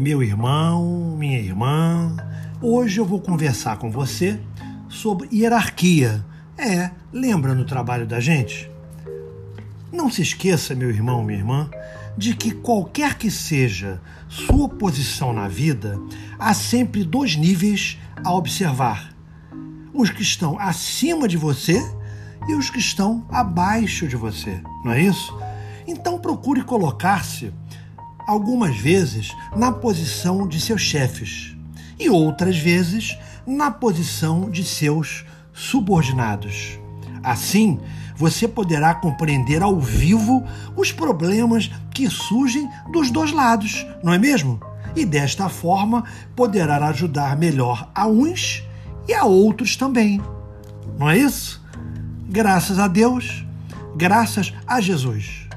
Meu irmão, minha irmã, hoje eu vou conversar com você sobre hierarquia. É, lembra no trabalho da gente? Não se esqueça, meu irmão, minha irmã, de que qualquer que seja sua posição na vida, há sempre dois níveis a observar: os que estão acima de você e os que estão abaixo de você, não é isso? Então procure colocar-se algumas vezes na posição de seus chefes e outras vezes na posição de seus subordinados. Assim, você poderá compreender ao vivo os problemas que surgem dos dois lados, não é mesmo? E desta forma poderá ajudar melhor a uns e a outros também. Não é isso? Graças a Deus, graças a Jesus.